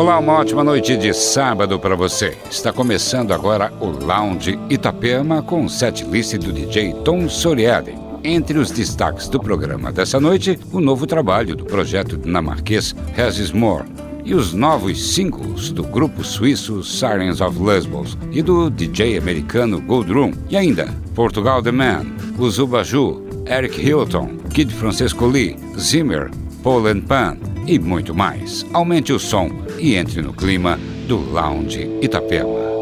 Olá, uma ótima noite de sábado para você. Está começando agora o Lounge Itapema com o setlist do DJ Tom Soriadi. Entre os destaques do programa dessa noite, o novo trabalho do projeto dinamarquês Has More e os novos singles do grupo suíço Sirens of Lesbos e do DJ americano Goldroom. E ainda, Portugal The Man, o Zubaju, Eric Hilton, Kid Francisco Lee, Zimmer, Paul and Pan e muito mais. Aumente o som e entre no clima do Lounge Itapema.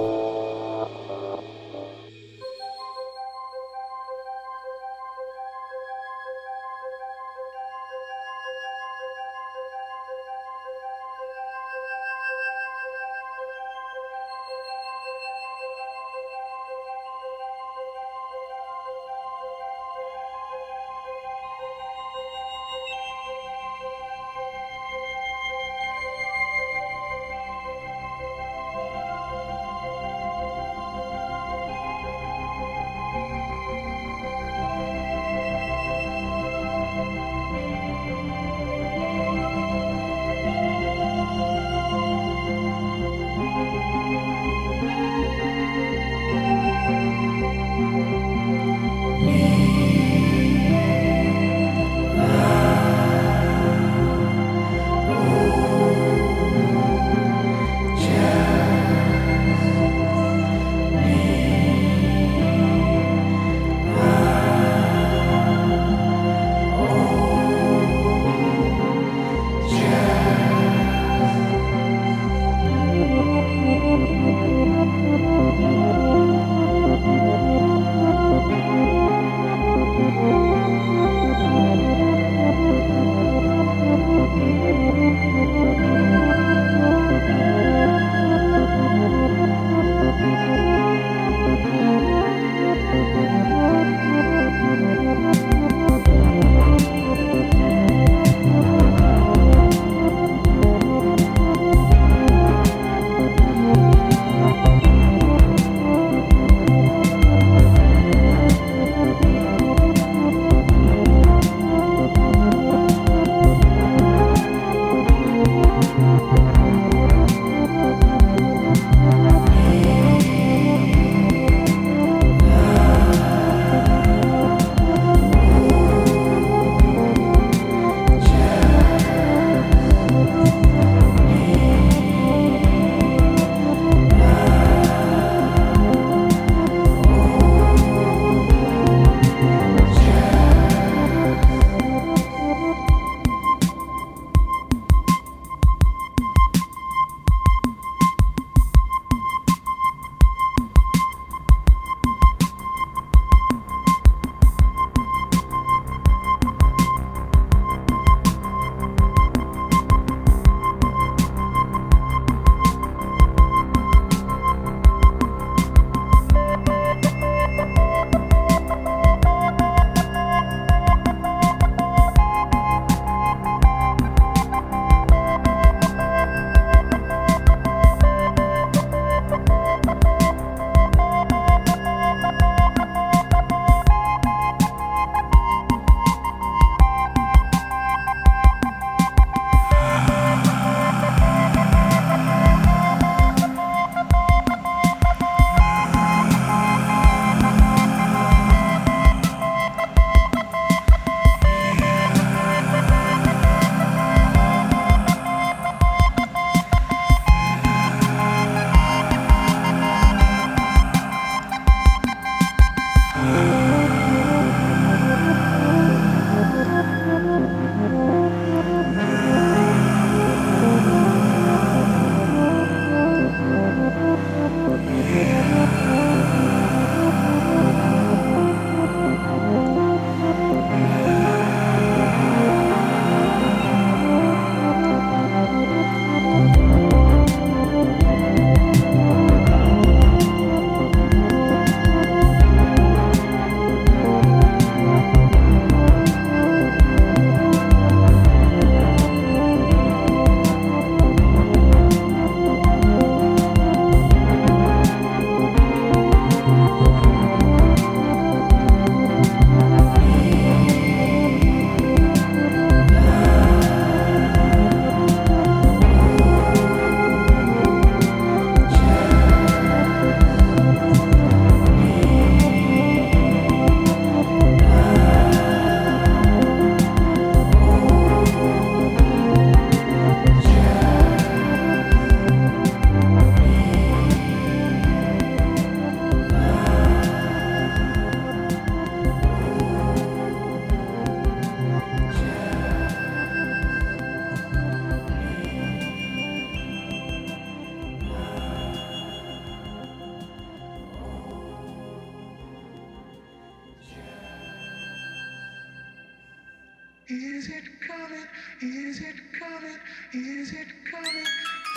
Is it coming? Is it coming? Is it coming?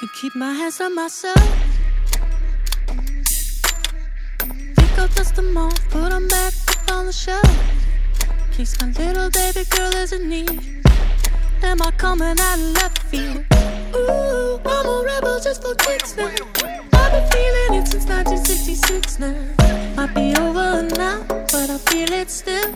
To keep my hands on myself. Think I'll dust them off, put them back up on the shelf. Case my little baby girl is in need. Am I coming out of left field? Ooh, I'm a rebel just for kicks now. I've been feeling it since 1966 now. Might be over now, but I feel it still.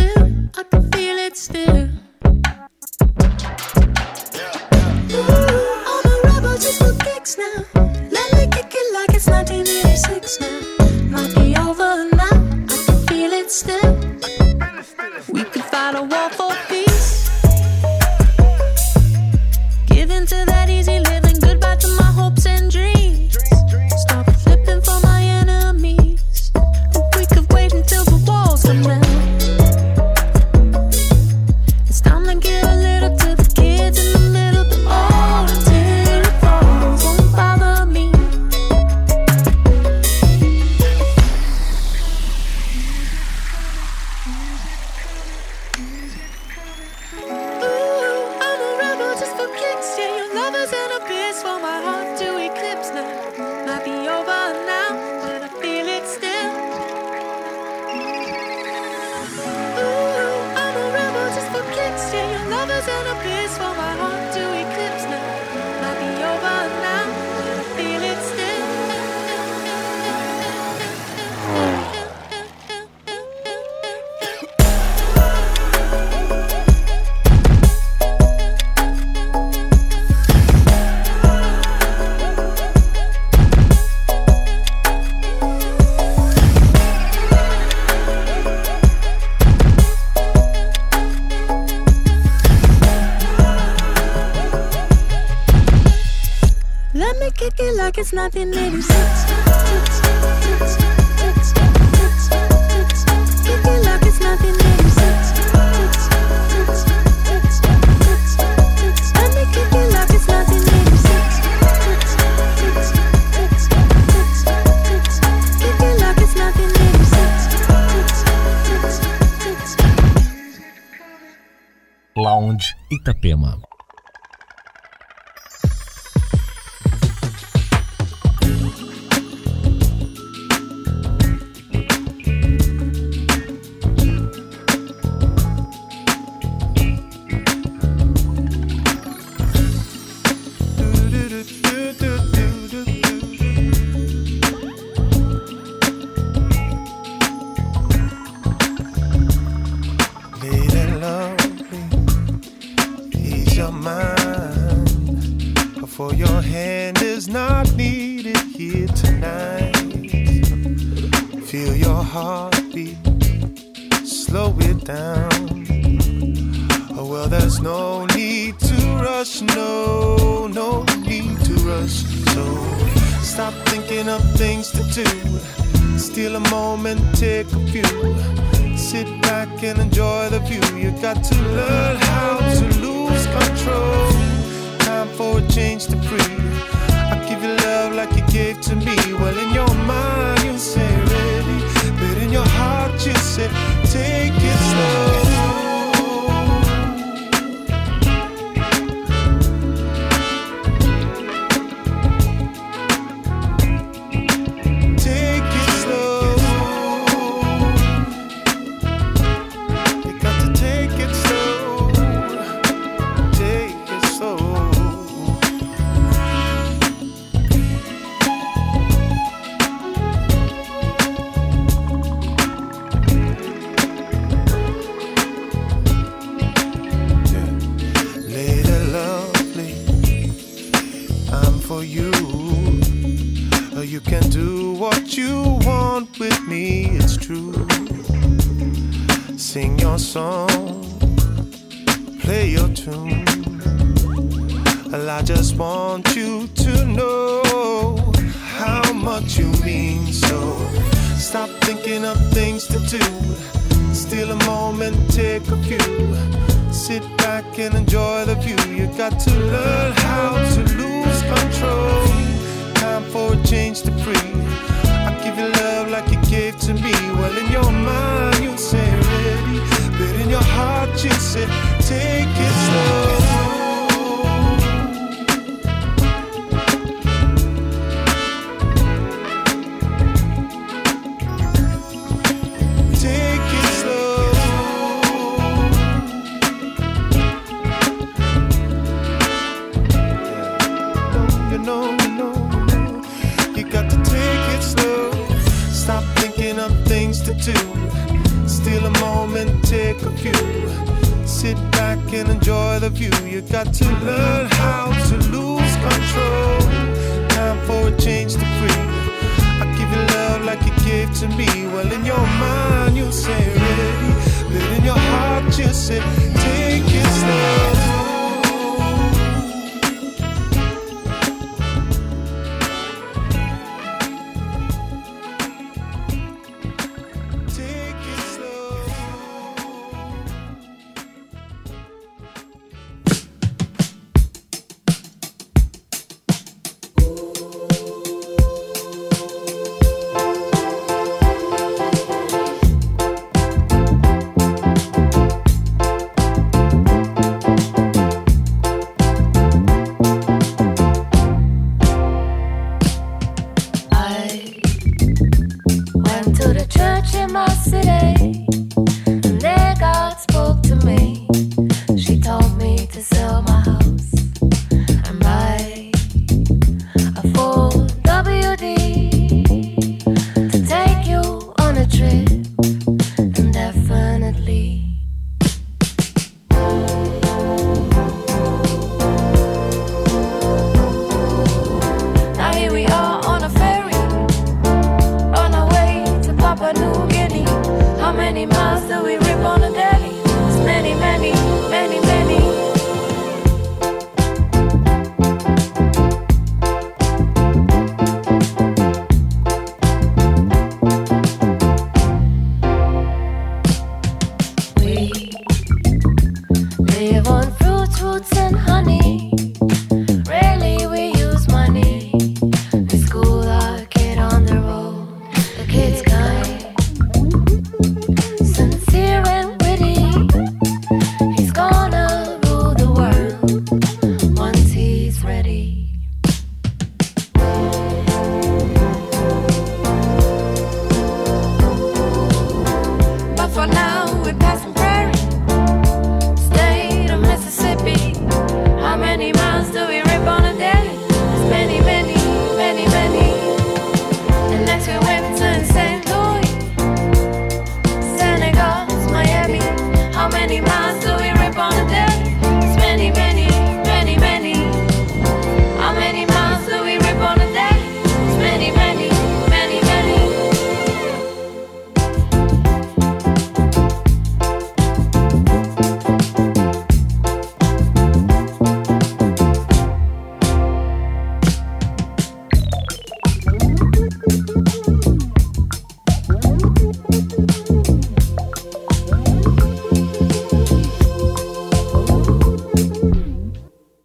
like it's For your hand is not needed here tonight. Feel your heartbeat, slow it down. Oh, well, there's no need to rush, no, no need to rush. So stop thinking of things to do. Steal a moment, take a few. Sit back and enjoy the view. You got to learn how to lose control. For a change to breathe. I give you love like you gave to me. Well, in your mind, you say ready. But in your heart, you say take it slow.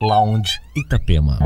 Lounge Itapema.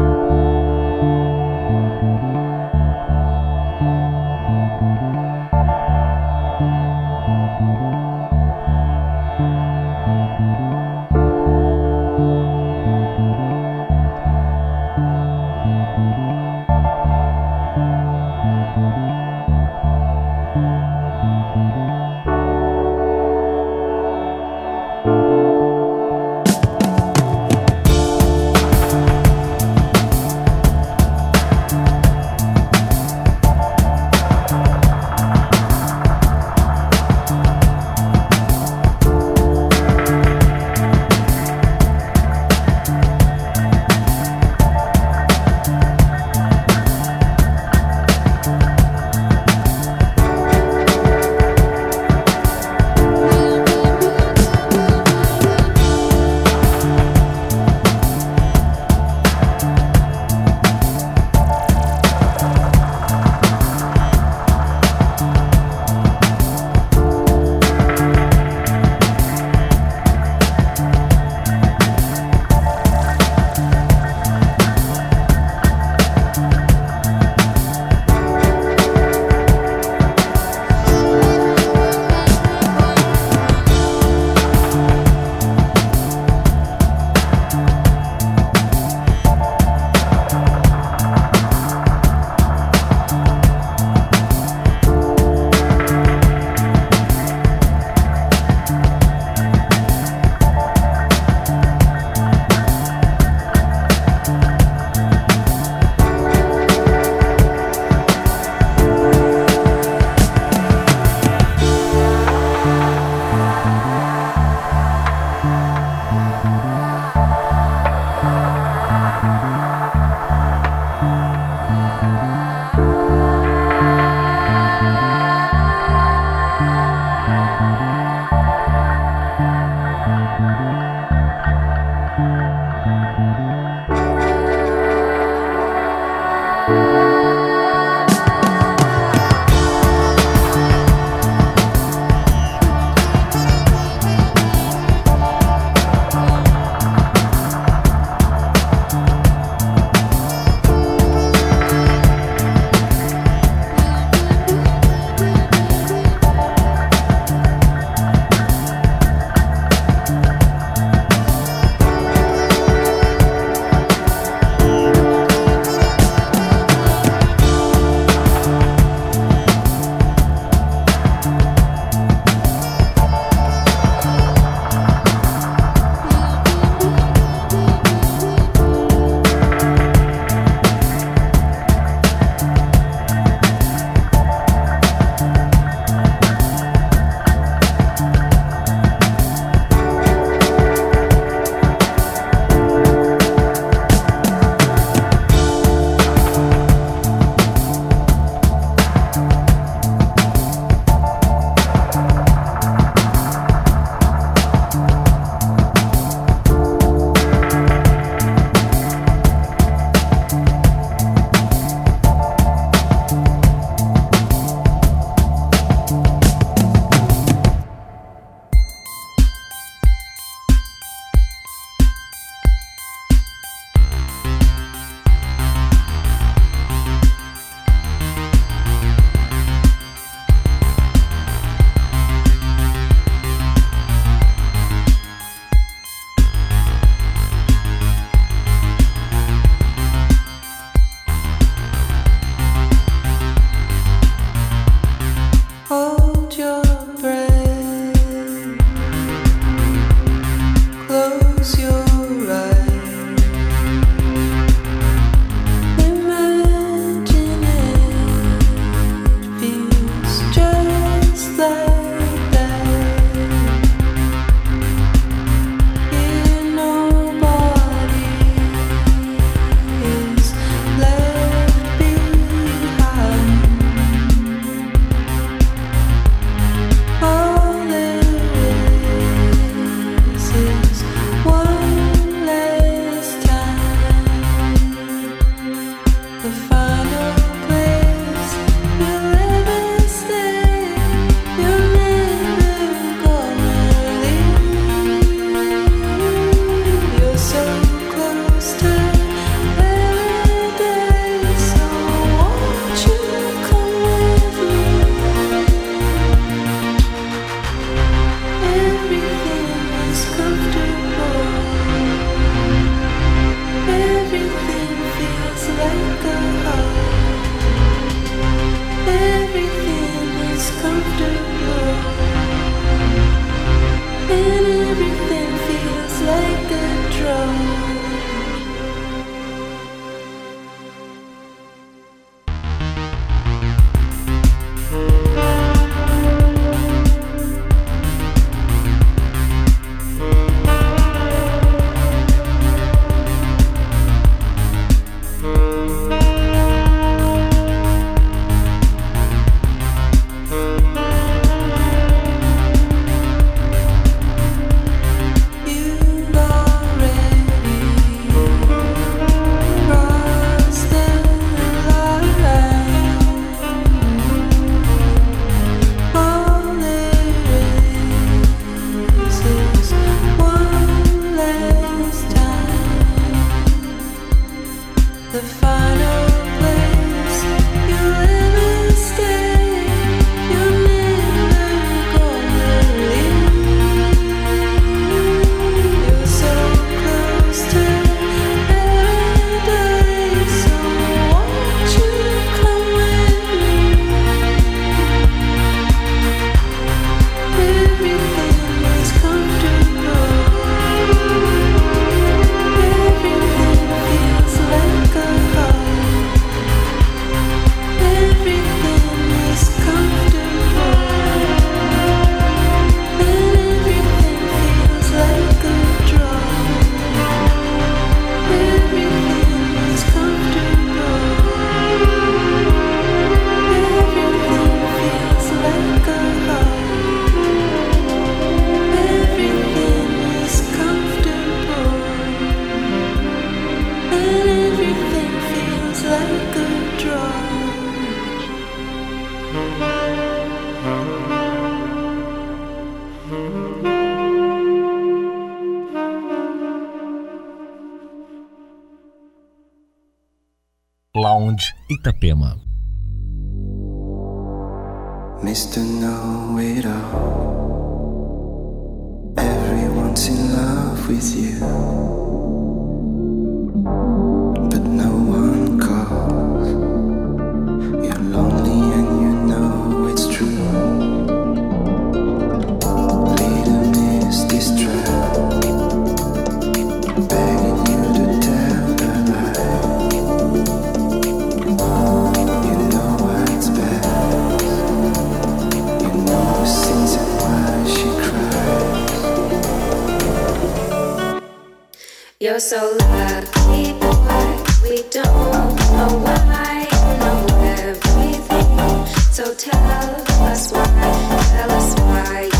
Lounge Itapema. Mr. Know It All. Everyone's in love with you. So lucky, boy. We don't know why, know everything. So tell us why, tell us why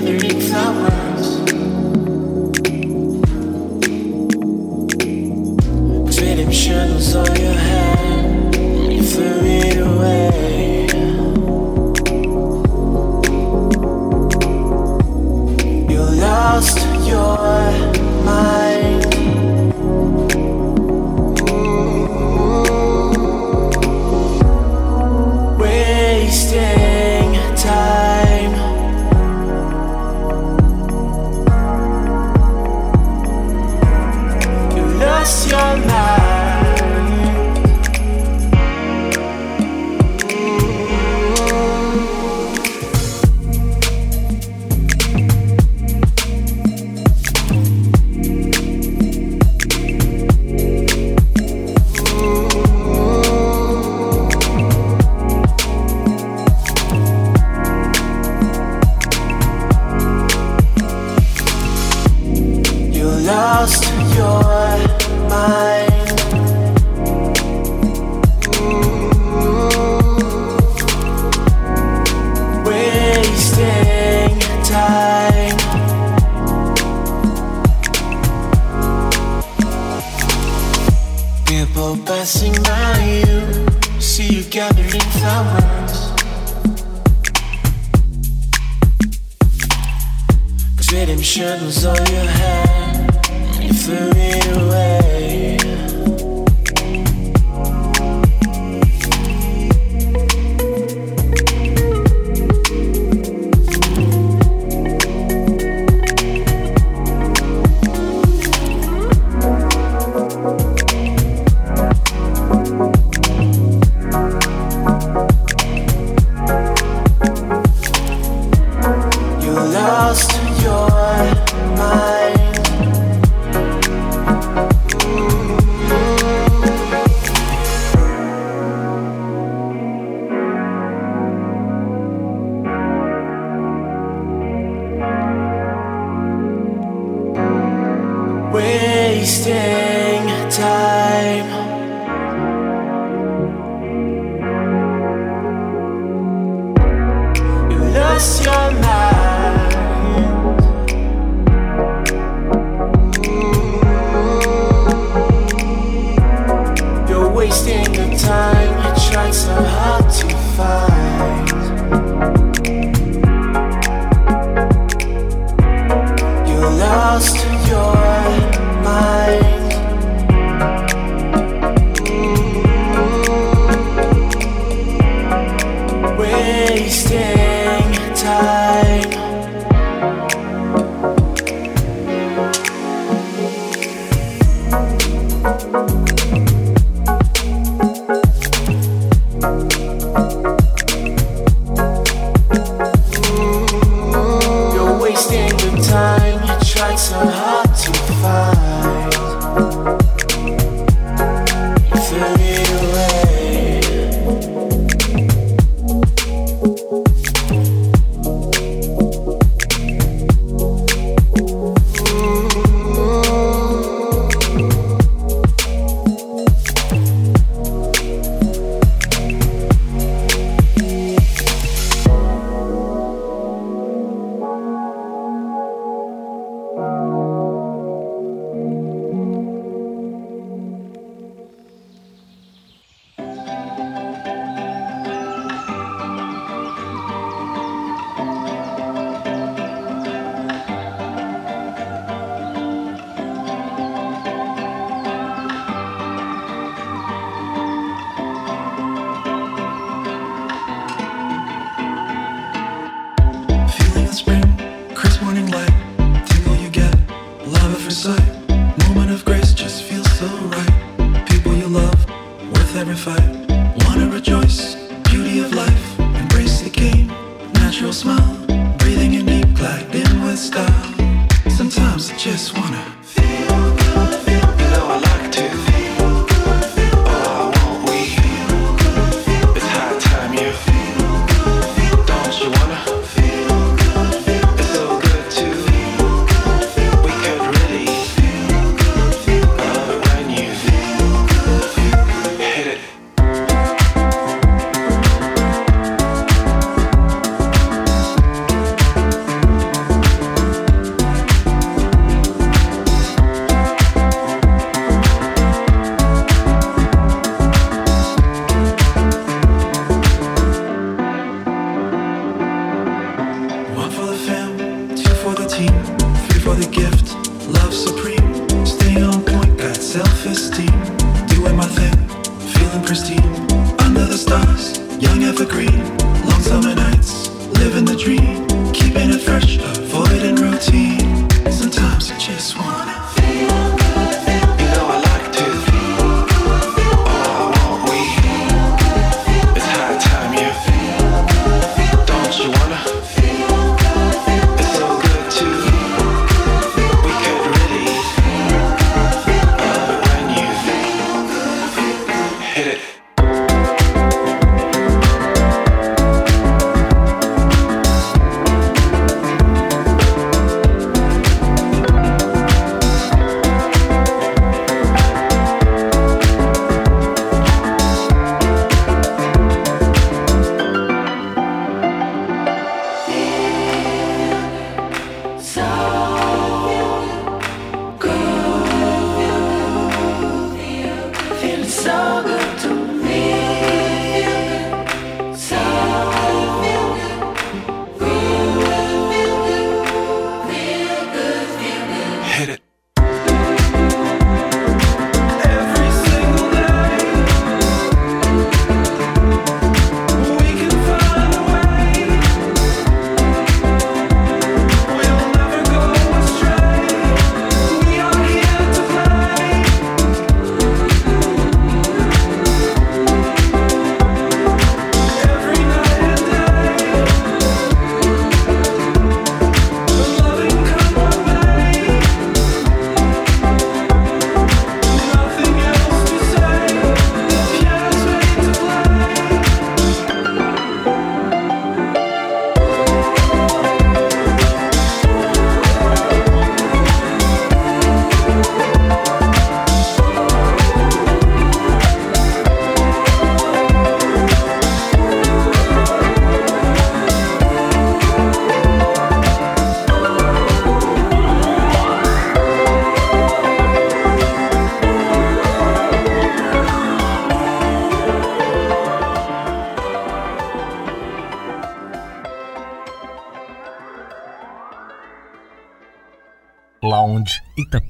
gathering flowers.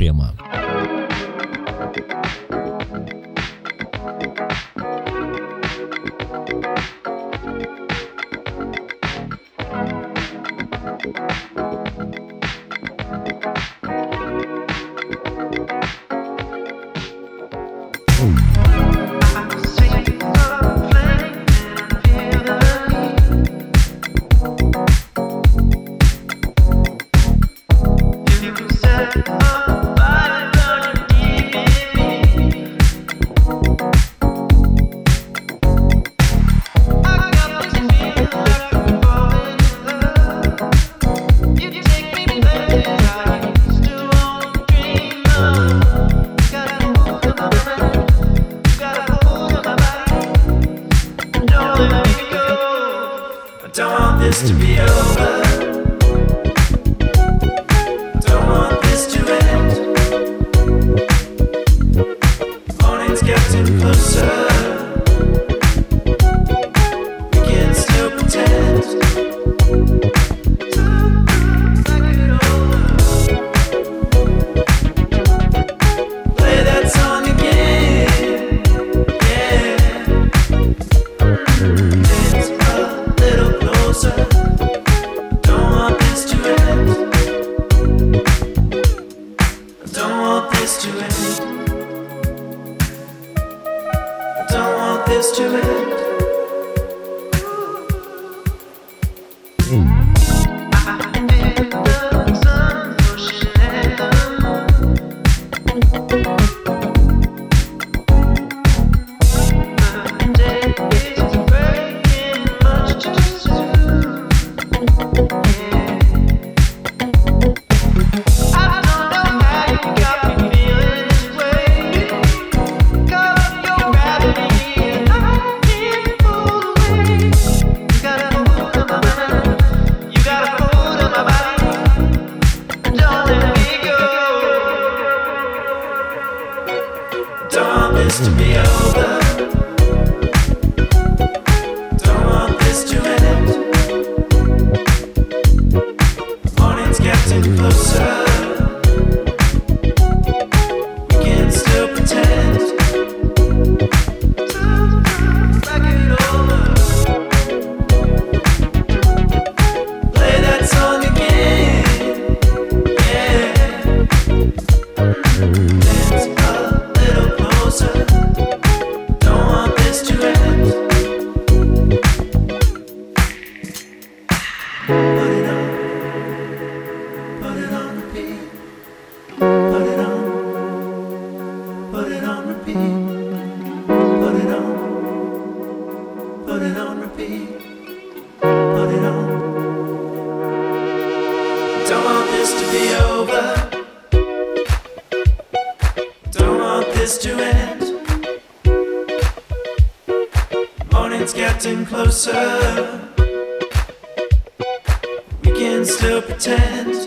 проблема. Itapema. closer. We can still next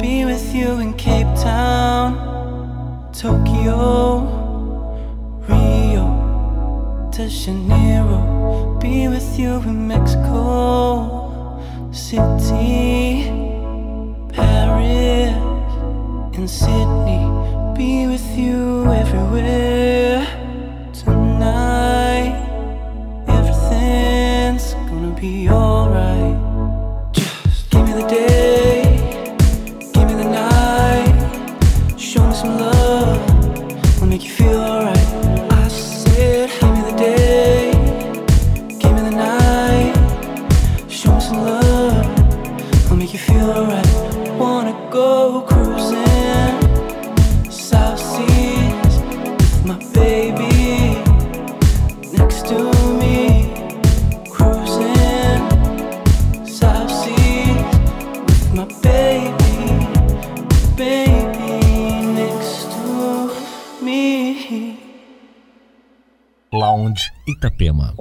Be with you in Cape Town, Tokyo, Rio de Janeiro. Be with you in Mexico City, Paris, and Sydney. Be with you everywhere tonight. Everything's gonna be alright. Itapema.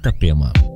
Itapema.